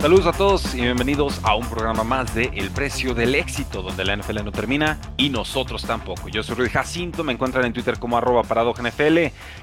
Saludos a todos y bienvenidos a un programa más de El Precio del Éxito, donde la NFL no termina y nosotros tampoco. Yo soy Rudy Jacinto, me encuentran en Twitter como arroba NFL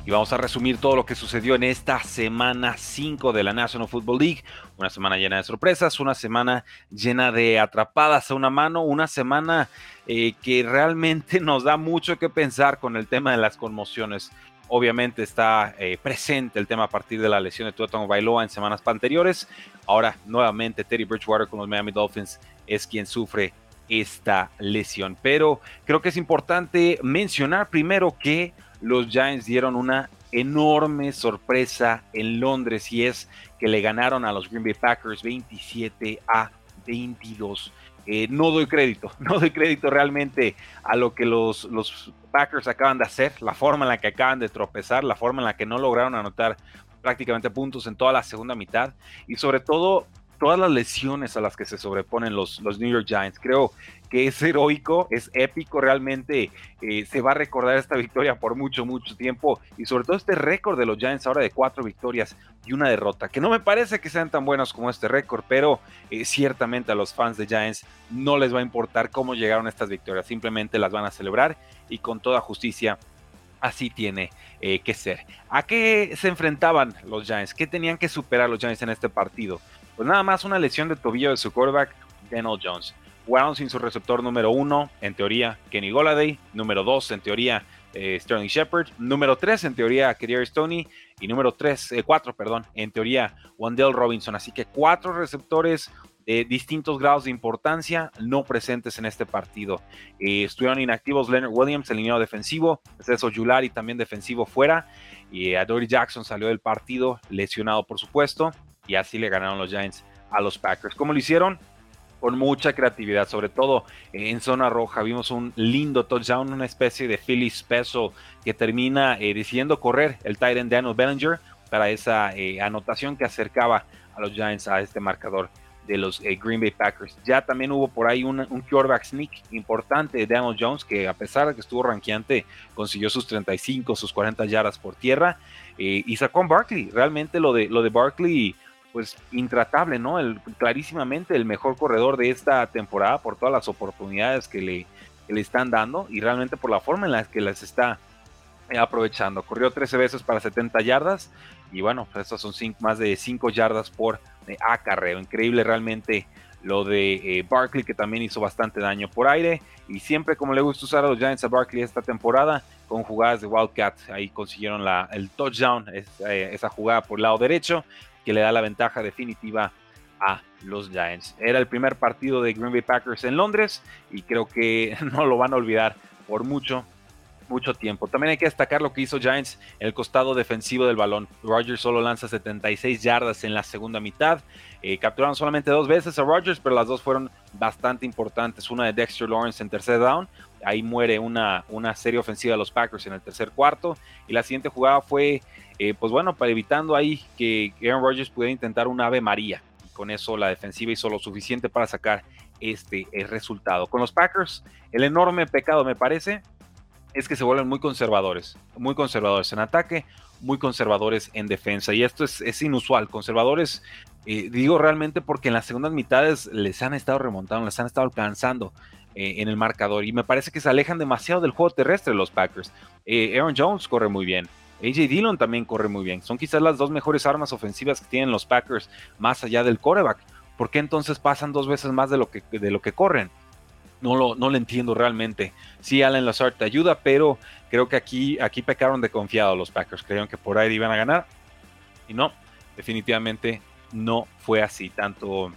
y vamos a resumir todo lo que sucedió en esta semana 5 de la National Football League. Una semana llena de sorpresas, una semana llena de atrapadas a una mano, una semana eh, que realmente nos da mucho que pensar con el tema de las conmociones. Obviamente está eh, presente el tema a partir de la lesión de Tua Bailoa en semanas anteriores. Ahora, nuevamente, Teddy Bridgewater con los Miami Dolphins es quien sufre esta lesión. Pero creo que es importante mencionar primero que los Giants dieron una enorme sorpresa en Londres y es que le ganaron a los Green Bay Packers 27 a 22. Eh, no doy crédito, no doy crédito realmente a lo que los, los Packers acaban de hacer, la forma en la que acaban de tropezar, la forma en la que no lograron anotar prácticamente puntos en toda la segunda mitad. Y sobre todo todas las lesiones a las que se sobreponen los, los New York Giants. Creo que es heroico, es épico, realmente eh, se va a recordar esta victoria por mucho, mucho tiempo. Y sobre todo este récord de los Giants ahora de cuatro victorias y una derrota, que no me parece que sean tan buenos como este récord, pero eh, ciertamente a los fans de Giants no les va a importar cómo llegaron estas victorias, simplemente las van a celebrar y con toda justicia así tiene eh, que ser. ¿A qué se enfrentaban los Giants? ¿Qué tenían que superar los Giants en este partido? Pues nada más una lesión de tobillo de su quarterback, Daniel Jones. Jugaron sin su receptor número uno, en teoría, Kenny Goladay. Número dos, en teoría, eh, Sterling Shepard. Número tres, en teoría, Kerry Stoney. Y número tres, eh, cuatro, perdón, en teoría, Wandell Robinson. Así que cuatro receptores distintos grados de importancia no presentes en este partido. Eh, estuvieron inactivos Leonard Williams, el línea defensivo, César Yulari también defensivo fuera, y a Dory Jackson salió del partido lesionado por supuesto y así le ganaron los Giants a los Packers. ¿Cómo lo hicieron? Con mucha creatividad, sobre todo en zona roja. Vimos un lindo touchdown, una especie de Philly Special que termina eh, decidiendo correr el Titan Daniel Bellinger para esa eh, anotación que acercaba a los Giants a este marcador de los eh, Green Bay Packers. Ya también hubo por ahí un, un quarterback sneak importante de Daniel Jones, que a pesar de que estuvo ranqueante, consiguió sus 35, sus 40 yardas por tierra. y sacó a Barkley. Realmente lo de, lo de Barkley pues intratable, ¿no? El, clarísimamente el mejor corredor de esta temporada por todas las oportunidades que le, le están dando y realmente por la forma en la que las está eh, aprovechando. Corrió 13 veces para 70 yardas y bueno, pues estas son más de 5 yardas por eh, acarreo. Increíble realmente lo de eh, Barkley que también hizo bastante daño por aire y siempre como le gusta usar a los Giants a Barkley esta temporada con jugadas de Wildcat ahí consiguieron la, el touchdown esa jugada por el lado derecho que le da la ventaja definitiva a los Giants. Era el primer partido de Green Bay Packers en Londres y creo que no lo van a olvidar por mucho, mucho tiempo. También hay que destacar lo que hizo Giants en el costado defensivo del balón. Rodgers solo lanza 76 yardas en la segunda mitad. Eh, capturaron solamente dos veces a Rodgers, pero las dos fueron bastante importantes. Una de Dexter Lawrence en tercer down. Ahí muere una, una serie ofensiva de los Packers en el tercer cuarto. Y la siguiente jugada fue eh, pues bueno, para evitando ahí que Aaron Rodgers pudiera intentar un Ave María. Y con eso la defensiva hizo lo suficiente para sacar este el resultado. Con los Packers, el enorme pecado me parece es que se vuelven muy conservadores, muy conservadores en ataque, muy conservadores en defensa. Y esto es, inusual, conservadores, eh, digo realmente porque en las segundas mitades les han estado remontando, les han estado alcanzando eh, en el marcador. Y me parece que se alejan demasiado del juego terrestre los Packers. Aaron Jones corre muy bien. AJ Dillon también corre muy bien. Son quizás las dos mejores armas ofensivas que tienen los Packers más allá del coreback. ¿Por qué entonces pasan dos veces más de lo que, de lo que corren? No lo, no lo entiendo realmente. Sí, Allen Lazard te ayuda, pero creo que aquí, aquí pecaron de confiado los Packers. Creyeron que por ahí iban a ganar. Y no, definitivamente no fue así. Tanto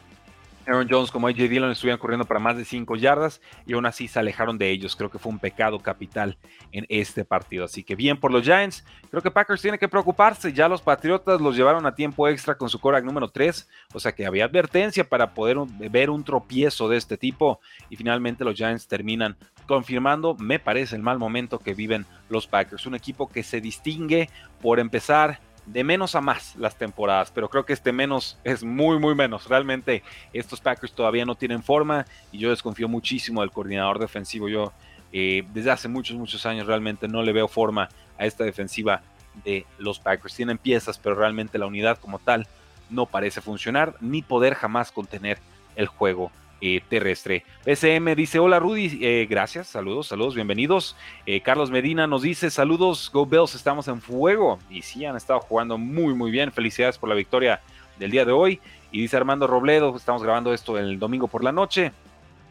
Aaron Jones como AJ Dillon estuvieron corriendo para más de 5 yardas y aún así se alejaron de ellos. Creo que fue un pecado capital en este partido. Así que bien por los Giants. Creo que Packers tiene que preocuparse. Ya los Patriotas los llevaron a tiempo extra con su Korak número 3. O sea que había advertencia para poder ver un tropiezo de este tipo. Y finalmente los Giants terminan confirmando, me parece, el mal momento que viven los Packers. Un equipo que se distingue por empezar de menos a más las temporadas, pero creo que este menos es muy, muy menos. Realmente estos Packers todavía no tienen forma y yo desconfío muchísimo del coordinador defensivo. Yo eh, desde hace muchos, muchos años realmente no le veo forma a esta defensiva de los Packers. Tienen piezas, pero realmente la unidad como tal no parece funcionar ni poder jamás contener el juego eh, terrestre. PCM dice, hola Rudy, eh, gracias, saludos, saludos, bienvenidos. Eh, Carlos Medina nos dice, saludos, Go Bells, estamos en fuego. Y sí, han estado jugando muy, muy bien. Felicidades por la victoria del día de hoy. Y dice Armando Robledo, estamos grabando esto el domingo por la noche.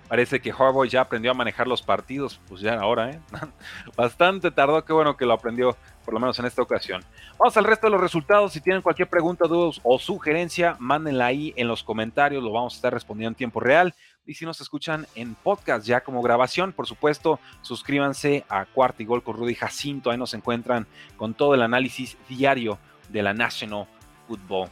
Parece que Harbaugh ya aprendió a manejar los partidos, pues ya ahora, ¿eh? Bastante tardó, qué bueno que lo aprendió, por lo menos en esta ocasión. Vamos al resto de los resultados. Si tienen cualquier pregunta, dudas o sugerencia, mándenla ahí en los comentarios, lo vamos a estar respondiendo en tiempo real. Y si nos escuchan en podcast ya como grabación, por supuesto, suscríbanse a Cuarto y Gol con Rudy Jacinto. Ahí nos encuentran con todo el análisis diario de la National Football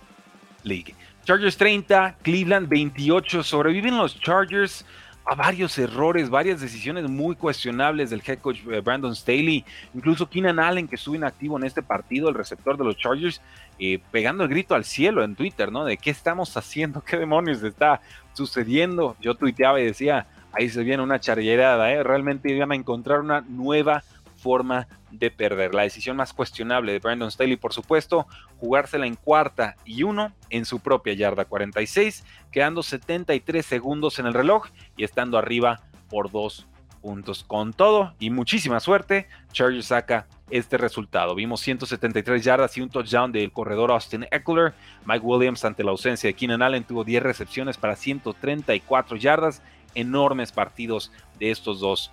League. Chargers 30, Cleveland 28. Sobreviven los Chargers a varios errores, varias decisiones muy cuestionables del head coach eh, Brandon Staley, incluso Keenan Allen que estuvo inactivo en este partido, el receptor de los Chargers, eh, pegando el grito al cielo en Twitter, ¿no? De qué estamos haciendo, qué demonios está sucediendo. Yo tuiteaba y decía, ahí se viene una charlerada, ¿eh? Realmente iban a encontrar una nueva forma de perder. La decisión más cuestionable de Brandon Staley, por supuesto, jugársela en cuarta y uno en su propia yarda 46, quedando 73 segundos en el reloj y estando arriba por dos puntos. Con todo y muchísima suerte, Chargers saca este resultado. Vimos 173 yardas y un touchdown del corredor Austin Eckler. Mike Williams, ante la ausencia de Keenan Allen, tuvo 10 recepciones para 134 yardas. Enormes partidos de estos dos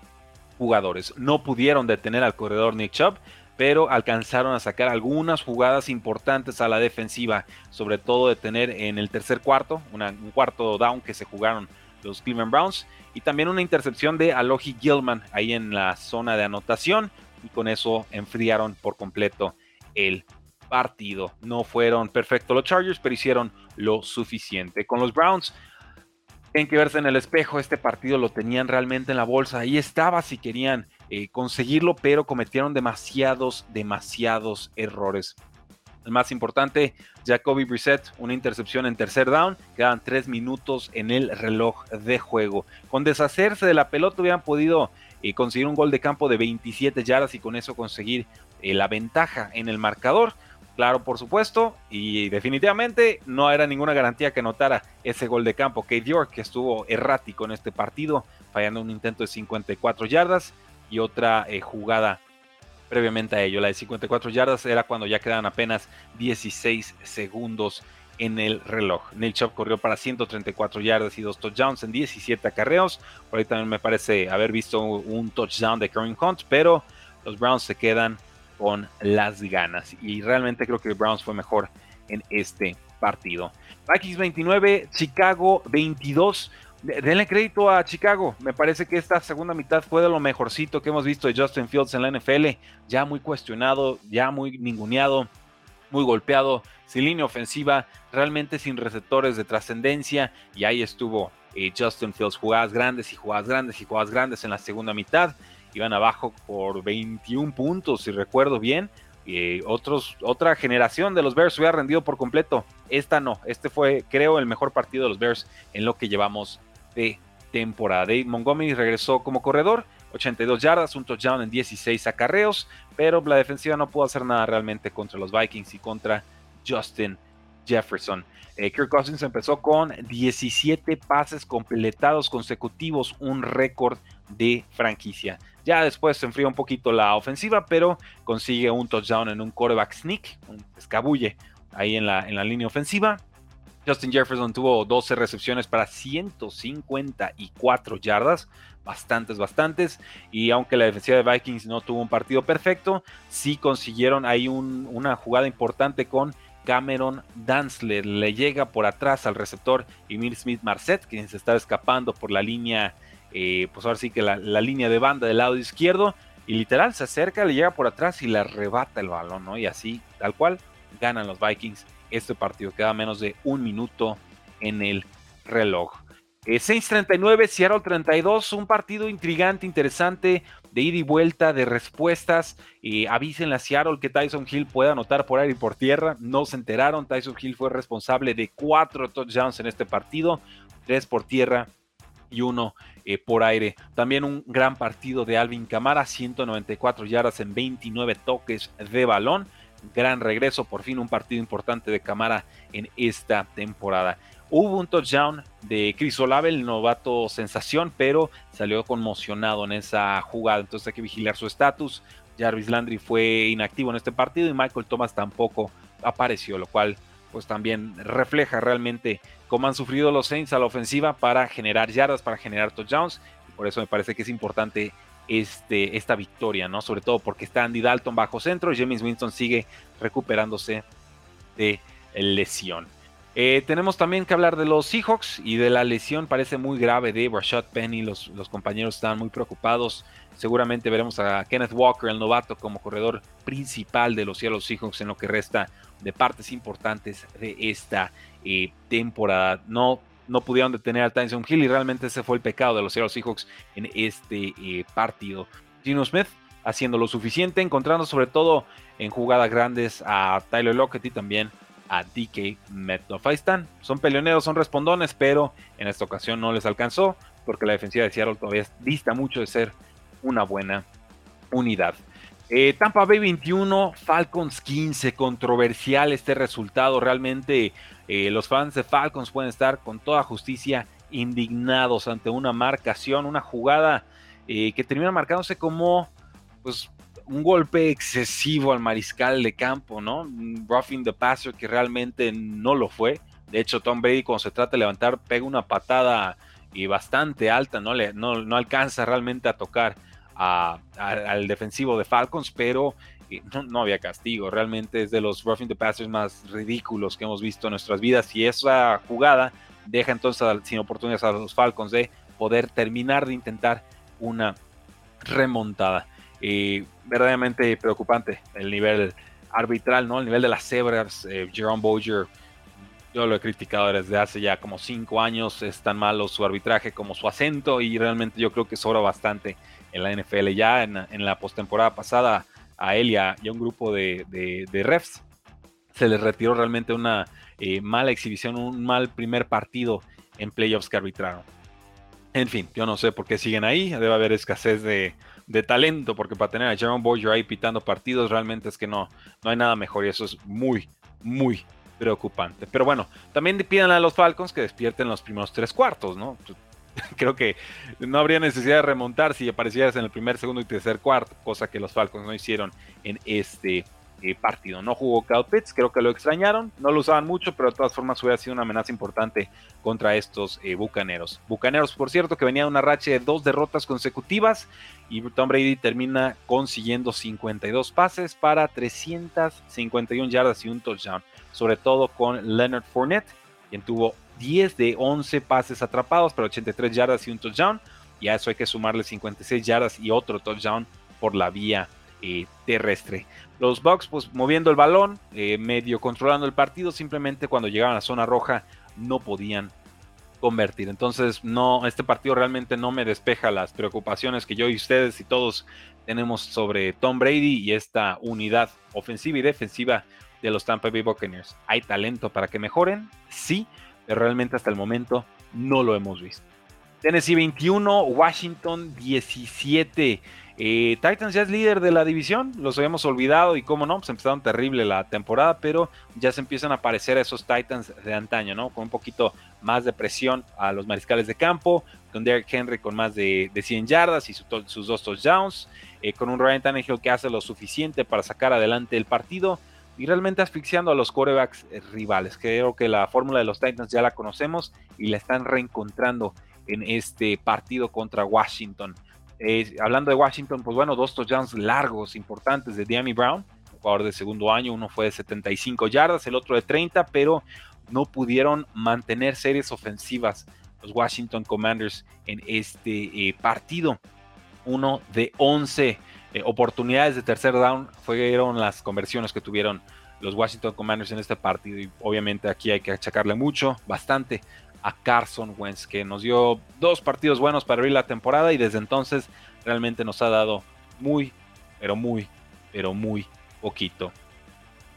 jugadores. No pudieron detener al corredor Nick Chubb, pero alcanzaron a sacar algunas jugadas importantes a la defensiva, sobre todo detener en el tercer cuarto, un cuarto down que se jugaron los Cleveland Browns, y también una intercepción de Alohi Gilman ahí en la zona de anotación, y con eso enfriaron por completo el partido. No fueron perfectos los Chargers, pero hicieron lo suficiente. Con los Browns, tienen que verse en el espejo, este partido lo tenían realmente en la bolsa, ahí estaba si querían eh, conseguirlo, pero cometieron demasiados, demasiados errores. El más importante, Jacoby Brissett, una intercepción en tercer down, quedan tres minutos en el reloj de juego. Con deshacerse de la pelota hubieran podido eh, conseguir un gol de campo de 27 yardas y con eso conseguir eh, la ventaja en el marcador. Claro, por supuesto, y definitivamente no era ninguna garantía que notara ese gol de campo. Kate York, que estuvo errático en este partido, fallando un intento de 54 yardas y otra eh, jugada previamente a ello. La de 54 yardas era cuando ya quedaban apenas 16 segundos en el reloj. Neil Chubb corrió para 134 yardas y dos touchdowns en 17 acarreos. Por ahí también me parece haber visto un touchdown de Karen Hunt, pero los Browns se quedan con las ganas. Y realmente creo que Browns fue mejor en este partido. Vikings 29, Chicago 22. Denle crédito a Chicago. Me parece que esta segunda mitad fue de lo mejorcito que hemos visto de Justin Fields en la NFL. Ya muy cuestionado, ya muy ninguneado, muy golpeado, sin línea ofensiva, realmente sin receptores de trascendencia. Y ahí estuvo eh, Justin Fields, jugadas grandes y jugadas grandes y jugadas grandes en la segunda mitad iban abajo por 21 puntos, si recuerdo bien. Y otros, otra generación de los Bears hubiera rendido por completo. Esta no, este fue, creo, el mejor partido de los Bears en lo que llevamos de temporada. Dave Montgomery regresó como corredor, 82 yardas, un touchdown en 16 acarreos, pero la defensiva no pudo hacer nada realmente contra los Vikings y contra Justin Jefferson. Eh, Kirk Cousins empezó con 17 pases completados consecutivos, un récord de franquicia. Ya después se enfría un poquito la ofensiva, pero consigue un touchdown en un quarterback sneak, un escabulle ahí en la, en la línea ofensiva. Justin Jefferson tuvo 12 recepciones para 154 yardas, bastantes, bastantes. Y aunque la defensiva de Vikings no tuvo un partido perfecto, sí consiguieron ahí una jugada importante con Cameron Danzler le llega por atrás al receptor Emil Smith Marset, quien se estaba escapando por la línea, eh, pues ahora sí que la, línea de banda del lado izquierdo, y literal se acerca, le llega por atrás y le arrebata el balón, ¿no? Y así, tal cual, ganan los Vikings este partido. Queda menos de un minuto en el reloj. Eh, Saints 39, Seattle 32, un partido intrigante, interesante, de ida y vuelta, de respuestas. Eh, avisen a Seattle que Tyson Hill puede anotar por aire y por tierra. No se enteraron, Tyson Hill fue responsable de cuatro touchdowns en este partido, tres por tierra y uno eh, por aire. También un gran partido de Alvin Camara, 194 yardas en 29 toques de balón. Gran regreso, por fin un partido importante de Camara en esta temporada. Hubo un touchdown de Chris Olave, el novato sensación, pero salió conmocionado en esa jugada, entonces hay que vigilar su estatus. Jarvis Landry fue inactivo en este partido y Michael Thomas tampoco apareció, lo cual pues también refleja realmente cómo han sufrido los Saints a la ofensiva para generar yardas, para generar touchdowns. Por eso me parece que es importante este, esta victoria, ¿no? Sobre todo porque está Andy Dalton bajo centro y James Winston sigue recuperándose de lesión. Eh, tenemos también que hablar de los Seahawks y de la lesión, parece muy grave de Rashad Penny. Los, los, compañeros están muy preocupados. Seguramente veremos a Kenneth Walker, el novato, como corredor principal de los Seattle Seahawks en lo que resta de partes importantes de esta eh, temporada. No, no pudieron detener a Tyson Hill y realmente ese fue el pecado de los Seattle Seahawks en este eh, partido. Gino Smith haciendo lo suficiente, encontrando sobre todo en jugadas grandes a Tyler Lockett y también a DK Metcalf. Ahí están, son peleoneros, son respondones, pero en esta ocasión no les alcanzó porque la defensiva de Seattle todavía dista mucho de ser una buena unidad. Eh, Tampa Bay 21, Falcons 15, controversial este resultado. Realmente eh, los fans de Falcons pueden estar con toda justicia indignados ante una marcación, una jugada eh, que termina marcándose como pues un golpe excesivo al mariscal de campo, ¿no? roughing the passer que realmente no lo fue. De hecho, Tom Brady cuando se trata de levantar pega una patada y bastante alta, no, le, no, alcanza realmente a tocar al defensivo de Falcons, pero eh, no, había castigo. Realmente es de los roughing the passers más ridículos que hemos visto en nuestras vidas y esa jugada deja entonces sin oportunidades a los Falcons de poder terminar de intentar una remontada. Y verdaderamente preocupante el nivel arbitral, ¿no? El nivel de las cebras. Eh, Jerome Boger, yo lo he criticado desde hace ya como cinco años. Es tan malo su arbitraje como su acento y realmente yo creo que sobra bastante en la NFL. Ya en, la postemporada pasada a él y a, un grupo de, refs se les retiró realmente una eh, mala exhibición, un mal primer partido en playoffs que arbitraron. En fin, yo no sé por qué siguen ahí. Debe haber escasez de, talento, porque para tener a Jerome Boyer ahí pitando partidos, realmente es que no, no hay nada mejor y eso es muy, muy preocupante. Pero bueno, también pidan a los Falcons que despierten los primeros tres cuartos, ¿no? Creo que no habría necesidad de remontar si aparecieras en el primer, segundo y tercer cuarto, cosa que los Falcons no hicieron en este eh, partido. No jugó Cal Pitts, creo que lo extrañaron, no lo usaban mucho, pero de todas formas hubiera sido una amenaza importante contra estos eh, bucaneros. Bucaneros, por cierto, que venía una racha de dos derrotas consecutivas y Tom Brady termina consiguiendo 52 pases para 351 yardas y un touchdown, sobre todo con Leonard Fournette, quien tuvo 10 de 11 pases atrapados para 83 yardas y un touchdown. Y a eso hay que sumarle 56 yardas y otro touchdown por la vía eh, terrestre. Los Bucks, pues moviendo el balón, eh, medio controlando el partido, simplemente cuando llegaban a la zona roja no podían convertir. Entonces, no, este partido realmente no me despeja las preocupaciones que yo y ustedes y todos tenemos sobre Tom Brady y esta unidad ofensiva y defensiva de los Tampa Bay Buccaneers. ¿Hay talento para que mejoren? Sí, pero realmente hasta el momento no lo hemos visto. Tennessee 21, Washington 17. Titans ya es líder de la división, los habíamos olvidado y cómo no, pues empezaron terrible la temporada, pero ya se empiezan a aparecer esos Titans de antaño, ¿no? Con un poquito más de presión a los mariscales de campo, con Derrick Henry con más de, 100 yardas y sus dos touchdowns, eh, con un Ryan Tannehill que hace lo suficiente para sacar adelante el partido y realmente asfixiando a los quarterbacks eh, rivales. Creo que la fórmula de los Titans ya la conocemos y la están reencontrando en este partido contra Washington. Eh, hablando de Washington, pues bueno, dos touchdowns largos, importantes de Diami Brown, jugador de segundo año, uno fue de 75 yardas, el otro de 30, pero no pudieron mantener series ofensivas los Washington Commanders en este eh, partido. Uno de 11 eh, oportunidades de tercer down fueron las conversiones que tuvieron los Washington Commanders en este partido. Y obviamente aquí hay que achacarle mucho, bastante, a Carson Wentz, que nos dio dos partidos buenos para abrir la temporada y desde entonces realmente nos ha dado muy, pero muy, pero muy poquito.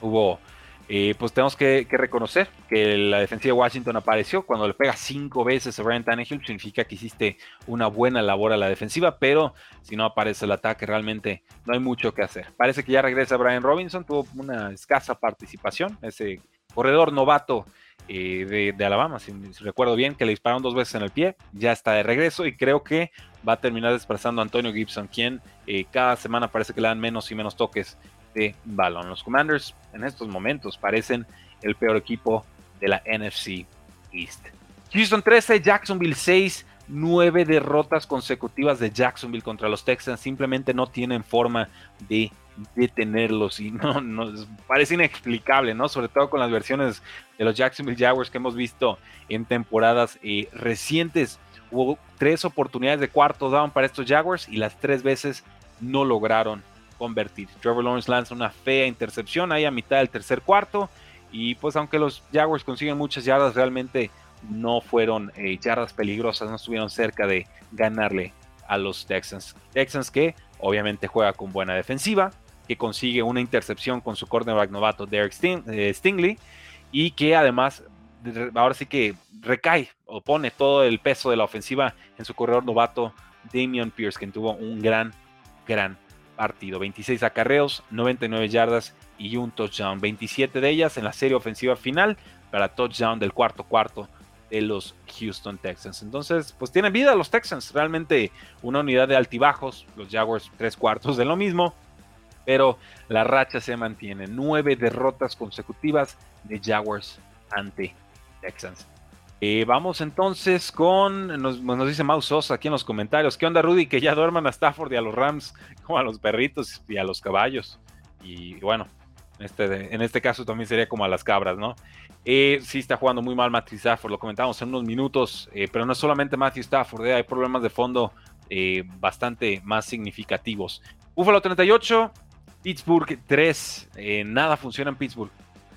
Hubo eh, pues tenemos que, reconocer que la defensiva de Washington apareció. Cuando le pega cinco veces a Brian Tannehill, significa que hiciste una buena labor a la defensiva, pero si no aparece el ataque, realmente no hay mucho que hacer. Parece que ya regresa Brian Robinson, tuvo una escasa participación, ese corredor novato eh, de, Alabama, si, recuerdo bien, que le dispararon dos veces en el pie, ya está de regreso y creo que va a terminar desplazando a Antonio Gibson, quien eh, cada semana parece que le dan menos y menos toques de balón. Los Commanders en estos momentos parecen el peor equipo de la NFC East. Houston 13, Jacksonville 6, 9 derrotas consecutivas de Jacksonville contra los Texans. Simplemente no tienen forma de detenerlos y no, no parece inexplicable, ¿no? Sobre todo con las versiones de los Jacksonville Jaguars que hemos visto en temporadas eh, recientes. Hubo tres oportunidades de cuarto down para estos Jaguars y las tres veces no lograron convertir. Trevor Lawrence lanza una fea intercepción ahí a mitad del tercer cuarto. Y pues aunque los Jaguars consiguen muchas yardas, realmente no fueron eh, yardas peligrosas, no estuvieron cerca de ganarle a los Texans. Texans que obviamente juega con buena defensiva, que consigue una intercepción con su cornerback novato Derek eh, Stingley y que además ahora sí que recae o pone todo el peso de la ofensiva en su corredor novato Damian Pierce, quien tuvo un gran, gran partido. 26 acarreos, 99 yardas y un touchdown. 27 de ellas en la serie ofensiva final para touchdown del cuarto cuarto de los Houston Texans. Entonces, pues tienen vida los Texans. Realmente una unidad de altibajos. Los Jaguars tres cuartos de lo mismo. Pero la racha se mantiene. Nueve derrotas consecutivas de Jaguars ante Texans. Eh, vamos entonces con, nos, dice Mouse aquí en los comentarios, ¿qué onda Rudy? Que ya duerman a Stafford y a los Rams, como a los perritos y a los caballos. Y bueno, este, en este caso también sería como a las cabras, ¿no? Eh, sí está jugando muy mal Matthew Stafford, lo comentamos en unos minutos, eh, pero no es solamente Matthew Stafford, hay problemas de fondo bastante más significativos. Buffalo 38, Pittsburgh 3, nada funciona en Pittsburgh,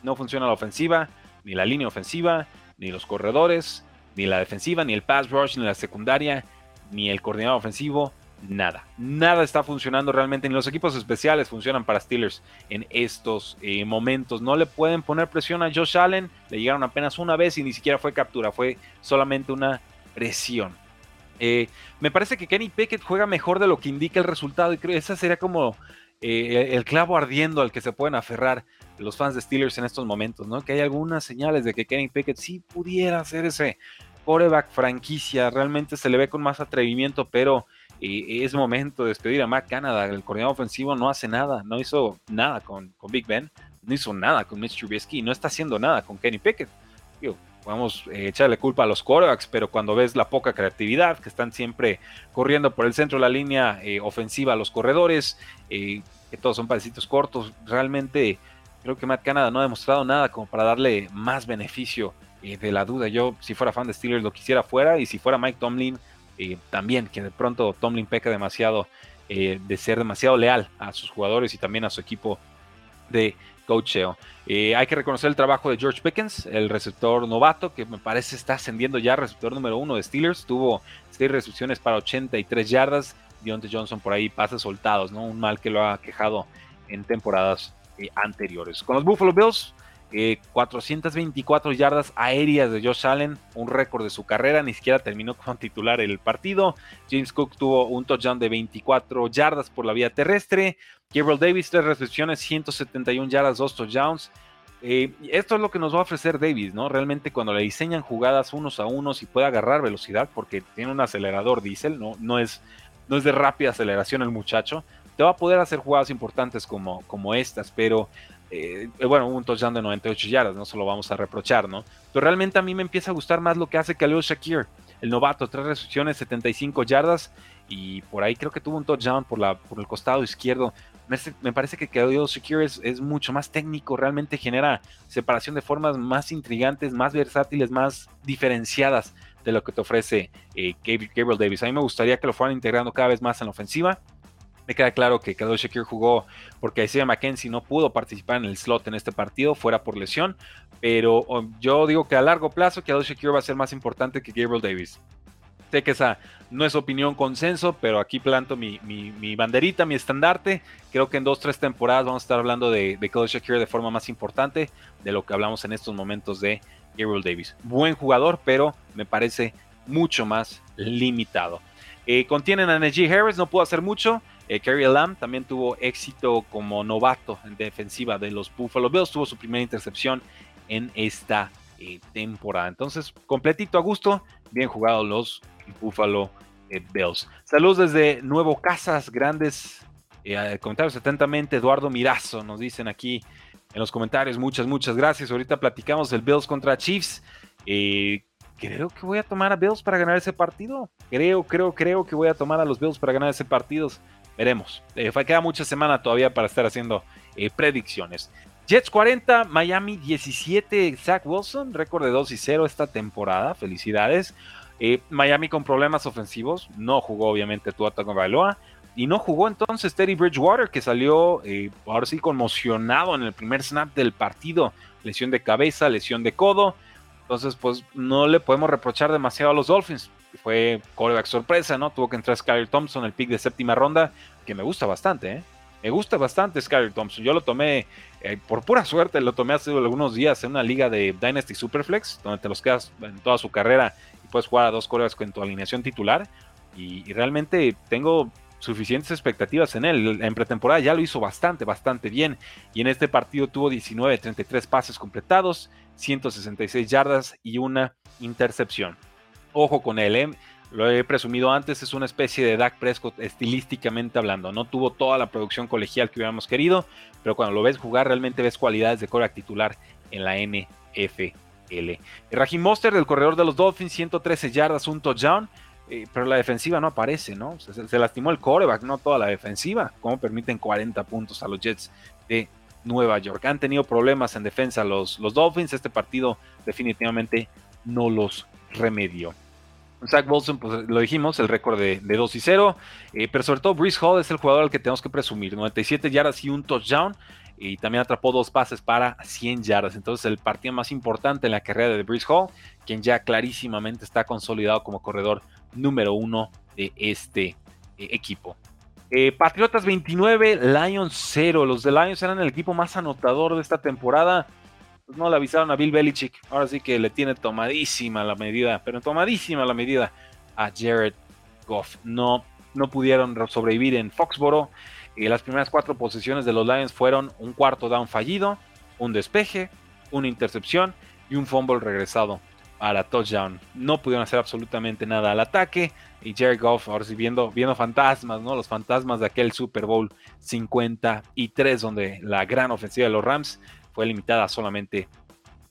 no funciona la ofensiva, ni la línea ofensiva, ni los corredores, ni la defensiva, ni el pass rush, ni la secundaria, ni el coordinador ofensivo, nada. Nada está funcionando realmente, ni los equipos especiales funcionan para Steelers en estos eh, momentos. No le pueden poner presión a Josh Allen, le llegaron apenas una vez y ni siquiera fue captura, fue solamente una presión. Eh, me parece que Kenny Pickett juega mejor de lo que indica el resultado y creo que esa sería como eh, el clavo ardiendo al que se pueden aferrar los fans de Steelers en estos momentos, ¿no? Que hay algunas señales de que Kenny Pickett sí pudiera ser ese coreback franquicia, realmente se le ve con más atrevimiento, pero eh, es momento de despedir a Matt Canada, el coordinador ofensivo no hace nada, no hizo nada con, Big Ben, no hizo nada con Mitch Trubisky, no está haciendo nada con Kenny Pickett. Podemos eh, echarle culpa a los corebacks, pero cuando ves la poca creatividad, que están siempre corriendo por el centro de la línea eh, ofensiva a los corredores, que todos son pasecitos cortos, realmente Creo que Matt Canada no ha demostrado nada como para darle más beneficio eh, de la duda. Yo, si fuera fan de Steelers, lo quisiera fuera. Y si fuera Mike Tomlin, eh, también, que de pronto Tomlin peca demasiado eh, de ser demasiado leal a sus jugadores y también a su equipo de coacheo. hay que reconocer el trabajo de George Pickens, el receptor novato, que me parece está ascendiendo ya receptor número uno de Steelers. Tuvo seis recepciones para 83 yardas. Deontay Johnson por ahí pases soltados, ¿no? Un mal que lo ha quejado en temporadas eh, anteriores. Con los Buffalo Bills, 424 eh, yardas aéreas de Josh Allen, un récord de su carrera, ni siquiera terminó con titular el partido. James Cook tuvo un touchdown de 24 yardas por la vía terrestre. Gabriel Davis, tres recepciones, 171 yardas, dos touchdowns. Eh, esto es lo que nos va a ofrecer Davis, ¿no? Realmente cuando le diseñan jugadas unos a unos y puede agarrar velocidad, porque tiene un acelerador diésel, ¿no? No es, no es de rápida aceleración el muchacho te va a poder hacer jugadas importantes como, como estas, pero eh, bueno, un touchdown de 98 yardas, no se lo vamos a reprochar, ¿no? Pero realmente a mí me empieza a gustar más lo que hace Khalil Shakir, el novato, tres recepciones, 75 yardas, y por ahí creo que tuvo un touchdown por, por el costado izquierdo. me, parece que Khalil Shakir es, es, mucho más técnico, realmente genera separación de formas más intrigantes, más versátiles, más diferenciadas de lo que te ofrece eh, Gabriel Davis. A mí me gustaría que lo fueran integrando cada vez más en la ofensiva. Me queda claro que Khalil Shakir jugó porque Isaiah McKenzie no pudo participar en el slot en este partido, fuera por lesión. Pero yo digo que a largo plazo Khalil Shakir va a ser más importante que Gabriel Davis. Sé que esa no es opinión consenso, pero aquí planto mi, banderita, mi estandarte. Creo que en dos, tres temporadas vamos a estar hablando de, de Khalil de forma más importante de lo que hablamos en estos momentos de Gabriel Davis. Buen jugador, pero me parece mucho más limitado. Eh, contienen a Najee Harris, no pudo hacer mucho. Eh, Kerry Lamb también tuvo éxito como novato en defensiva de los Buffalo Bills. Tuvo su primera intercepción en esta eh, temporada. Entonces, completito a gusto. Bien jugado los Buffalo eh, Bills. Saludos desde Nuevo Casas, grandes comentarios atentamente. Eduardo Mirazo nos dicen aquí en los comentarios. Muchas, muchas gracias. Ahorita platicamos del Bills contra Chiefs. Creo que voy a tomar a Bills para ganar ese partido. Creo, creo, creo que voy a tomar a los Bills para ganar ese partido. Veremos. queda mucha semana todavía para estar haciendo predicciones. Jets 40, Miami 17, Zach Wilson, récord de 2 y 0 esta temporada. Felicidades. Eh, Miami con problemas ofensivos, no jugó obviamente Tua Bailoa y no jugó entonces Teddy Bridgewater que salió eh, ahora sí conmocionado en el primer snap del partido, lesión de cabeza, lesión de codo, entonces pues no le podemos reprochar demasiado a los Dolphins, fue coreback sorpresa, ¿no? Tuvo que entrar Skyler Thompson, el pick de séptima ronda, que me gusta bastante, ¿eh? Me gusta bastante Skyler Thompson. Yo lo tomé por pura suerte, lo tomé hace algunos días en una liga de Dynasty Superflex, donde te los quedas en toda su carrera puedes jugar a dos corebacks con tu alineación titular. Y, realmente tengo suficientes expectativas en él. En pretemporada ya lo hizo bastante, bastante bien. Y en este partido tuvo 19 de 33 pases completados, 166 yardas y una intercepción. Ojo con él, ¿eh? lo he presumido antes, es una especie de Dak Prescott estilísticamente hablando. No tuvo toda la producción colegial que hubiéramos querido, pero cuando lo ves jugar realmente ves cualidades de coreback titular en la NFL. Raheem Monster del corredor de los Dolphins, 113 yardas, un touchdown. Eh, pero la defensiva no aparece, ¿no? Se, lastimó el coreback, no toda la defensiva. ¿Cómo permiten 40 puntos a los Jets de Nueva York? Han tenido problemas en defensa los, los Dolphins. Este partido definitivamente no los remedió. Zach Wilson, pues lo dijimos, el récord de, 2 y 0. Eh, pero sobre todo, Brees Hall es el jugador al que tenemos que presumir. 97 yardas y un touchdown y también atrapó dos pases para 100 yardas. Entonces el partido más importante en la carrera de Bruce Hall, quien ya clarísimamente está consolidado como corredor número uno de este eh, equipo. Eh, Patriotas 29, Lions 0. Los de Lions eran el equipo más anotador de esta temporada. Pues no le avisaron a Bill Belichick. Ahora sí que le tiene tomadísima la medida, pero tomadísima la medida a Jared Goff. No, no pudieron sobrevivir en Foxboro. Y las primeras cuatro posiciones de los Lions fueron un cuarto down fallido, un despeje, una intercepción y un fumble regresado para touchdown. No pudieron hacer absolutamente nada al ataque. Y Jerry Goff, ahora sí viendo, viendo fantasmas, ¿no? Los fantasmas de aquel Super Bowl 53, donde la gran ofensiva de los Rams fue limitada a solamente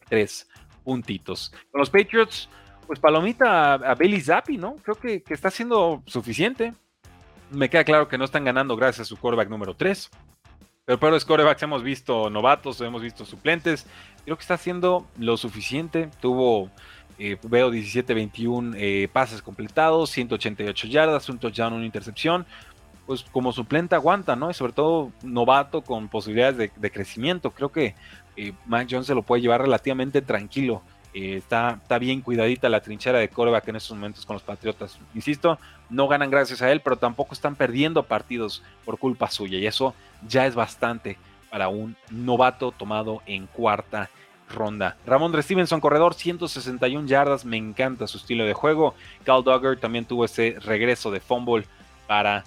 tres puntitos. Con los Patriots, pues palomita a, Bailey Zappi, ¿no? Creo que, que está siendo suficiente me queda claro que no están ganando gracias a su quarterback número 3. Pero para los quarterbacks hemos visto novatos, hemos visto suplentes. Creo que está haciendo lo suficiente. Tuvo, eh, veo 17-21 eh, pases completados, 188 yardas, un touchdown, una intercepción. Pues como suplente aguanta, ¿no? Y sobre todo novato con posibilidades de, crecimiento. Creo que eh, Mac Jones se lo puede llevar relativamente tranquilo eh, está, está, bien cuidadita la trinchera de coreback en estos momentos con los Patriotas. Insisto, no ganan gracias a él, pero tampoco están perdiendo partidos por culpa suya. Y eso ya es bastante para un novato tomado en cuarta ronda. Ramón Stevenson, corredor, 161 yardas. Me encanta su estilo de juego. Cal Duggar también tuvo ese regreso de fumble para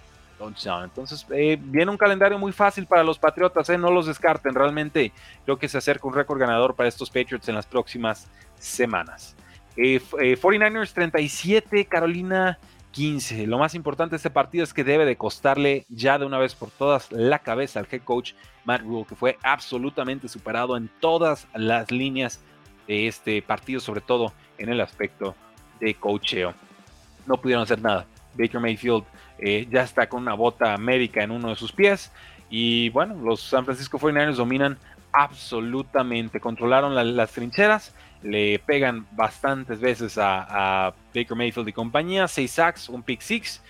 entonces, eh, viene un calendario muy fácil para los Patriotas, eh, no los descarten. Realmente creo que se acerca un récord ganador para estos Patriots en las próximas semanas. 49ers eh, 37, Carolina 15. Lo más importante de este partido es que debe de costarle ya de una vez por todas la cabeza al head coach Matt Rule, que fue absolutamente superado en todas las líneas de este partido, sobre todo en el aspecto de coacheo. No pudieron hacer nada. Baker Mayfield eh, ya está con una bota médica en uno de sus pies Y bueno, los San Francisco 49ers dominan absolutamente, controlaron las trincheras, le pegan bastantes veces a, Baker Mayfield y compañía, 6 sacks, un pick 6.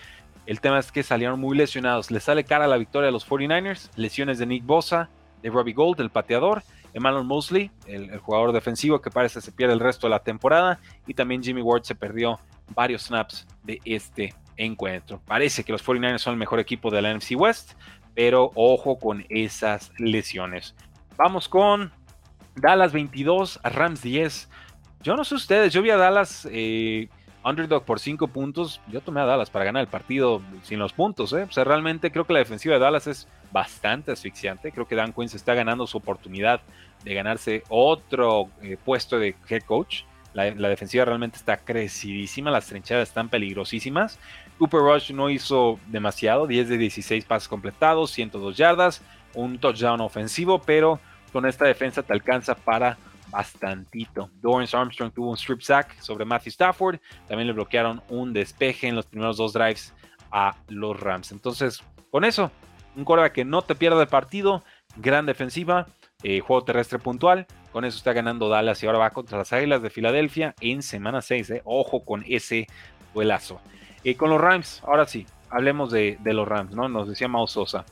El tema es que salieron muy lesionados. Le sale cara la victoria a los 49ers. Lesiones de Nick Bosa, de Robbie Gold, el pateador. Emmanuel Mosley, el, jugador defensivo que parece se pierde el resto de la temporada. Y también Jimmy Ward se perdió varios snaps de este encuentro. Parece que los 49ers son el mejor equipo de la NFC West, pero ojo con esas lesiones. Vamos con Dallas 22, Rams 10. Yo no sé ustedes, yo vi a Dallas eh, underdog por 5 puntos. Yo tomé a Dallas para ganar el partido sin los puntos. ¿eh? O sea, realmente creo que la defensiva de Dallas es bastante asfixiante. Creo que Dan Quinn se está ganando su oportunidad de ganarse otro eh, puesto de head coach. La, defensiva realmente está crecidísima, las trincheras están peligrosísimas. Cooper Rush no hizo demasiado, 10 de 16 pases completados, 102 yardas, un touchdown ofensivo, pero con esta defensa te alcanza para bastantito. Dorrance Armstrong tuvo un strip sack sobre Matthew Stafford, también le bloquearon un despeje en los primeros dos drives a los Rams. Entonces, con eso, un coreback que no te pierda el partido, gran defensiva, eh, juego terrestre puntual. Con eso está ganando Dallas y ahora va contra las Águilas de Filadelfia en semana 6. Eh. Ojo con ese duelazo. Y con los Rams, ahora sí, hablemos de, los Rams, ¿no? Nos decía Mao Sosa.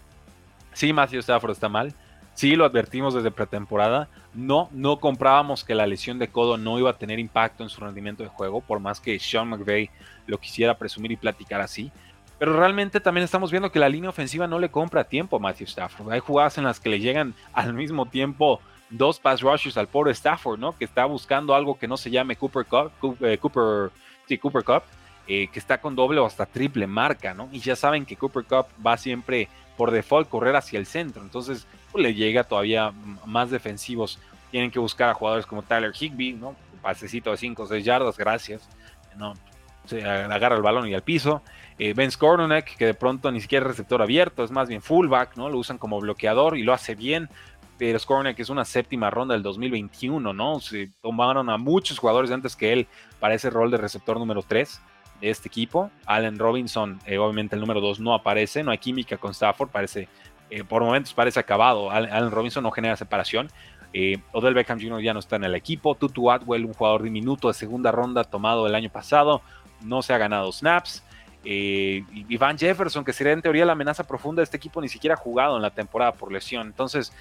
Sí, Matthew Stafford está mal. Sí, lo advertimos desde pretemporada. No, no comprábamos que la lesión de codo no iba a tener impacto en su rendimiento de juego, por más que Sean McVay lo quisiera presumir y platicar así. Pero realmente también estamos viendo que la línea ofensiva no le compra tiempo a Matthew Stafford. Hay jugadas en las que le llegan al mismo tiempo dos pass rushers al pobre Stafford, ¿no? Que está buscando algo que no se llame Cooper Cup, eh, Cooper, sí, Cooper Cup, eh, que está con doble o hasta triple marca, ¿no? Y ya saben que Cooper Cup va siempre por default correr hacia el centro, entonces pues, le llega todavía más defensivos. Tienen que buscar a jugadores como Tyler Higby, ¿no? pasecito de 5 o 6 yardas, gracias. No, se agarra el balón y al piso. Eh, ben que de pronto ni siquiera es receptor abierto, es más bien fullback, ¿no? Lo usan como bloqueador y lo hace bien. Pero Skoronek es una séptima ronda del 2021, ¿no? Se tomaron a muchos jugadores antes que él para ese rol de receptor número 3 de este equipo. Allen Robinson, eh, obviamente el número 2 no aparece, no hay química con Stafford, parece, eh, por momentos parece acabado. Allen Robinson no genera separación. Odell Beckham Jr. ya no está en el equipo. Tutu Atwell, un jugador diminuto de segunda ronda tomado el año pasado, no se ha ganado snaps. Eh, Ivan Jefferson, que sería en teoría la amenaza profunda de este equipo, ni siquiera ha jugado en la temporada por lesión. Entonces,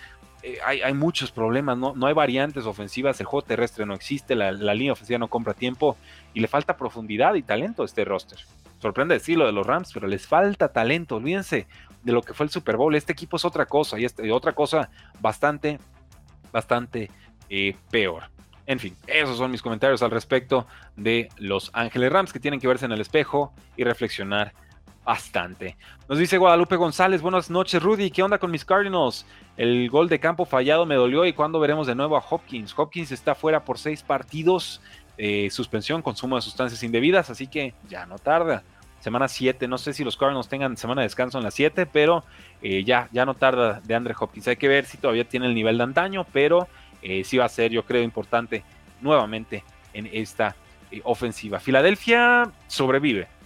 eh, hay, muchos problemas, ¿no? no hay variantes ofensivas, el juego terrestre no existe, la, línea ofensiva no compra tiempo y le falta profundidad y talento a este roster. Sorprende decirlo de los Rams, pero les falta talento. Olvídense de lo que fue el Super Bowl. Este equipo es otra cosa y este, otra cosa bastante, bastante eh, peor. En fin, esos son mis comentarios al respecto de los Ángeles Rams que tienen que verse en el espejo y reflexionar bastante. Nos dice Guadalupe González, buenas noches Rudy, ¿qué onda con mis Cardinals? El gol de campo fallado me dolió y cuándo veremos de nuevo a Hopkins. Hopkins está fuera por seis partidos, eh, suspensión, consumo de sustancias indebidas, así que ya no tarda. Semana 7, no sé si los Cardinals tengan semana de descanso en la 7, pero eh, ya, ya no tarda de Andre Hopkins. Hay que ver si todavía tiene el nivel de antaño, pero eh, sí va a ser, yo creo, importante nuevamente en esta ofensiva. Filadelfia sobrevive.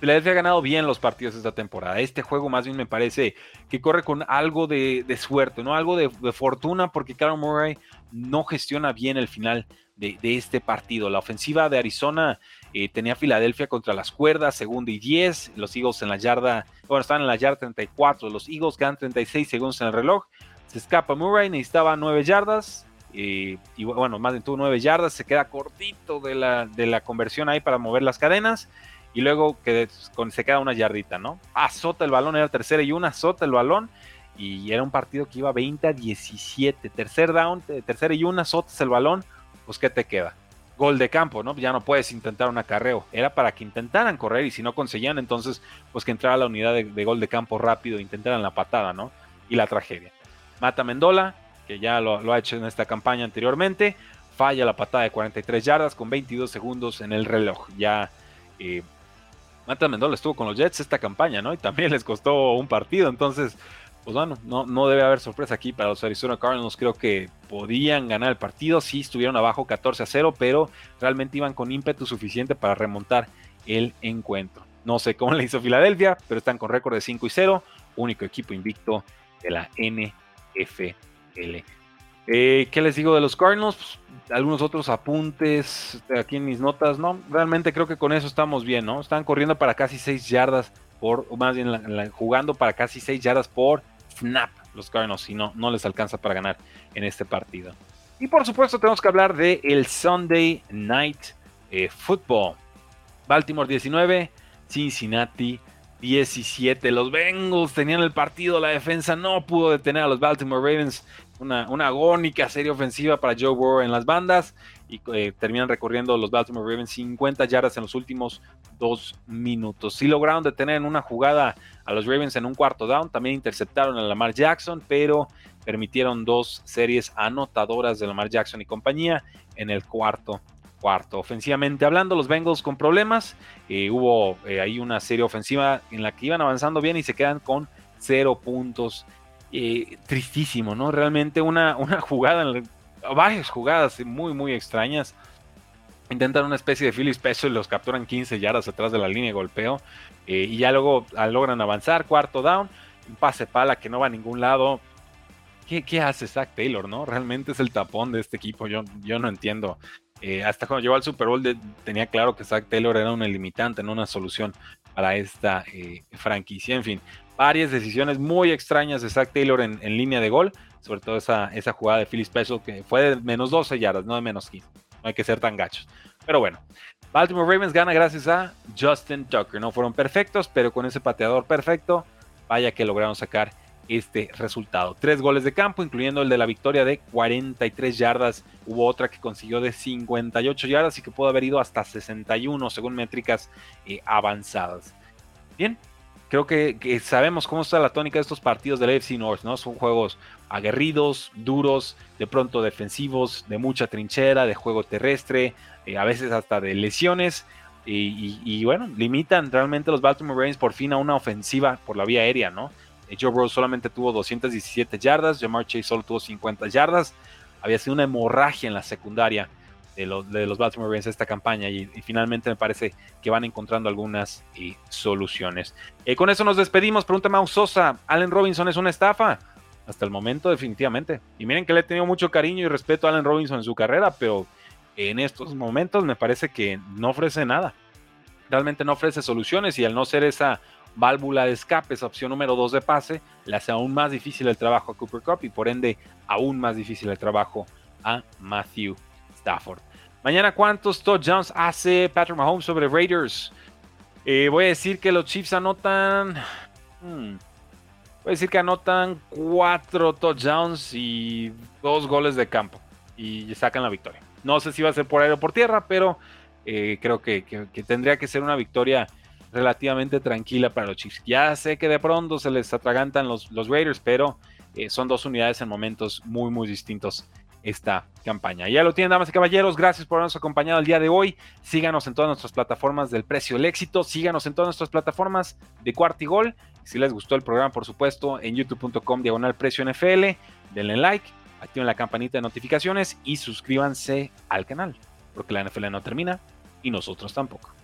Filadelfia ha ganado bien los partidos esta temporada. Este juego más bien me parece que corre con algo de, suerte, ¿no? Algo de, fortuna porque Carl Murray no gestiona bien el final de, este partido. La ofensiva de Arizona eh, tenía Filadelfia contra las cuerdas, segundo y 10. Los Eagles en la yarda, bueno, están en la yarda 34. Los Eagles quedan 36 segundos en el reloj. Se escapa Murray, necesitaba 9 yardas. y bueno, más de tuvo 9 yardas, se queda cortito de la, de la conversión ahí para mover las cadenas. Y luego que se queda una yardita, ¿no? Azota el balón, era tercera y una, azota el balón. Y era un partido que iba 20 a 17. Tercer down, tercera y una, azotas el balón. Pues, ¿qué te queda? Gol de campo, ¿no? Ya no puedes intentar un acarreo. Era para que intentaran correr y si no conseguían, entonces, pues que entrara la unidad de, gol de campo rápido intentaran la patada, ¿no? Y la tragedia. Mata Mendola, que ya lo, ha hecho en esta campaña anteriormente. Falla la patada de 43 yardas con 22 segundos en el reloj. Ya eh, Mata Mendola estuvo con los Jets esta campaña, ¿no? Y también les costó un partido. Entonces, pues bueno, no, no debe haber sorpresa aquí para los Arizona Cardinals. Creo que podían ganar el partido. Sí, estuvieron abajo 14 a 0, pero realmente iban con ímpetu suficiente para remontar el encuentro. No sé cómo le hizo Filadelfia, pero están con récord de 5 y 0. Único equipo invicto de la NFL. Eh, ¿Qué les digo de los Cardinals? Pues, algunos otros apuntes aquí en mis notas. No, realmente creo que con eso estamos bien, ¿no? Están corriendo para casi 6 yardas por, o más bien jugando para casi 6 yardas por snap los Cardinals y no, no les alcanza para ganar en este partido. Y por supuesto tenemos que hablar del el Sunday Night eh, Football. Baltimore 19, Cincinnati 17. Los Bengals tenían el partido, la defensa no pudo detener a los Baltimore Ravens. Una, agónica serie ofensiva para Joe Burrow en las bandas y eh, terminan recorriendo los Baltimore Ravens 50 yardas en los últimos dos minutos. Sí lograron detener en una jugada a los Ravens en un cuarto down, también interceptaron a Lamar Jackson, pero permitieron dos series anotadoras de Lamar Jackson y compañía en el cuarto cuarto. Ofensivamente hablando, los Bengals con problemas. Eh, hubo eh, ahí una serie ofensiva en la que iban avanzando bien y se quedan con cero puntos. tristísimo, ¿no? Realmente una, una jugada en varias jugadas muy, muy extrañas. Intentan una especie de Philly Special y los capturan 15 yardas atrás de la línea de golpeo. Eh, y ya luego ah, logran avanzar, cuarto down, un pase pala que no va a ningún lado. ¿Qué, hace Zach Taylor, no? Realmente es el tapón de este equipo, yo, yo no entiendo. Eh, hasta cuando llegó al Super Bowl tenía claro que Zach Taylor era una limitante, no una solución para esta eh, franquicia. En fin, varias decisiones muy extrañas de Zach Taylor en, línea de gol sobre todo esa, esa jugada de Philly Special que fue de menos 12 yardas, no de menos 15. No hay que ser tan gachos. Pero bueno, Baltimore Ravens gana gracias a Justin Tucker. No fueron perfectos, pero con ese pateador perfecto, vaya que lograron sacar este resultado. Tres goles de campo, incluyendo el de la victoria de 43 yardas. Hubo otra que consiguió de 58 yardas y que pudo haber ido hasta 61 según métricas eh, avanzadas. Bien, creo que, sabemos cómo está la tónica de estos partidos del AFC North, ¿no? Son juegos aguerridos, duros, de pronto defensivos, de mucha trinchera, de juego terrestre, eh, a veces hasta de lesiones. Y, bueno, limitan realmente los Baltimore Ravens por fin a una ofensiva por la vía aérea, ¿no? Eh, Joe Burrow solamente tuvo 217 yardas, Jamar Chase solo tuvo 50 yardas. Había sido una hemorragia en la secundaria de los, de los Baltimore Ravens esta campaña y, finalmente me parece que van encontrando algunas eh, soluciones. Eh, con eso nos despedimos. Pregunta Mau Sosa, ¿Allen Robinson es una estafa? Hasta el momento definitivamente. Y miren que le he tenido mucho cariño y respeto a Allen Robinson en su carrera, pero en estos momentos me parece que no ofrece nada. Realmente no ofrece soluciones y al no ser esa válvula de escape, esa opción número 2 de pase, le hace aún más difícil el trabajo a Cooper Cup y por ende aún más difícil el trabajo a Matthew Stafford. Mañana, ¿cuántos touchdowns hace Patrick Mahomes sobre Raiders? Eh, voy a decir que los Chiefs anotan. Hmm, voy a decir que anotan cuatro touchdowns y dos goles de campo. Y sacan la victoria. No sé si va a ser por aire o por tierra, pero eh, creo que, tendría que ser una victoria relativamente tranquila para los Chiefs. Ya sé que de pronto se les atragantan los, los Raiders, pero eh, son dos unidades en momentos muy, muy distintos esta campaña. Ya lo tienen, damas y caballeros. Gracias por habernos acompañado el día de hoy. Síganos en todas nuestras plataformas del precio del éxito. Síganos en todas nuestras plataformas de cuarto y gol. Si les gustó el programa, por supuesto, en youtube.com diagonal precio NFL. Denle like, activen la campanita de notificaciones y suscríbanse al canal. Porque la NFL no termina y nosotros tampoco.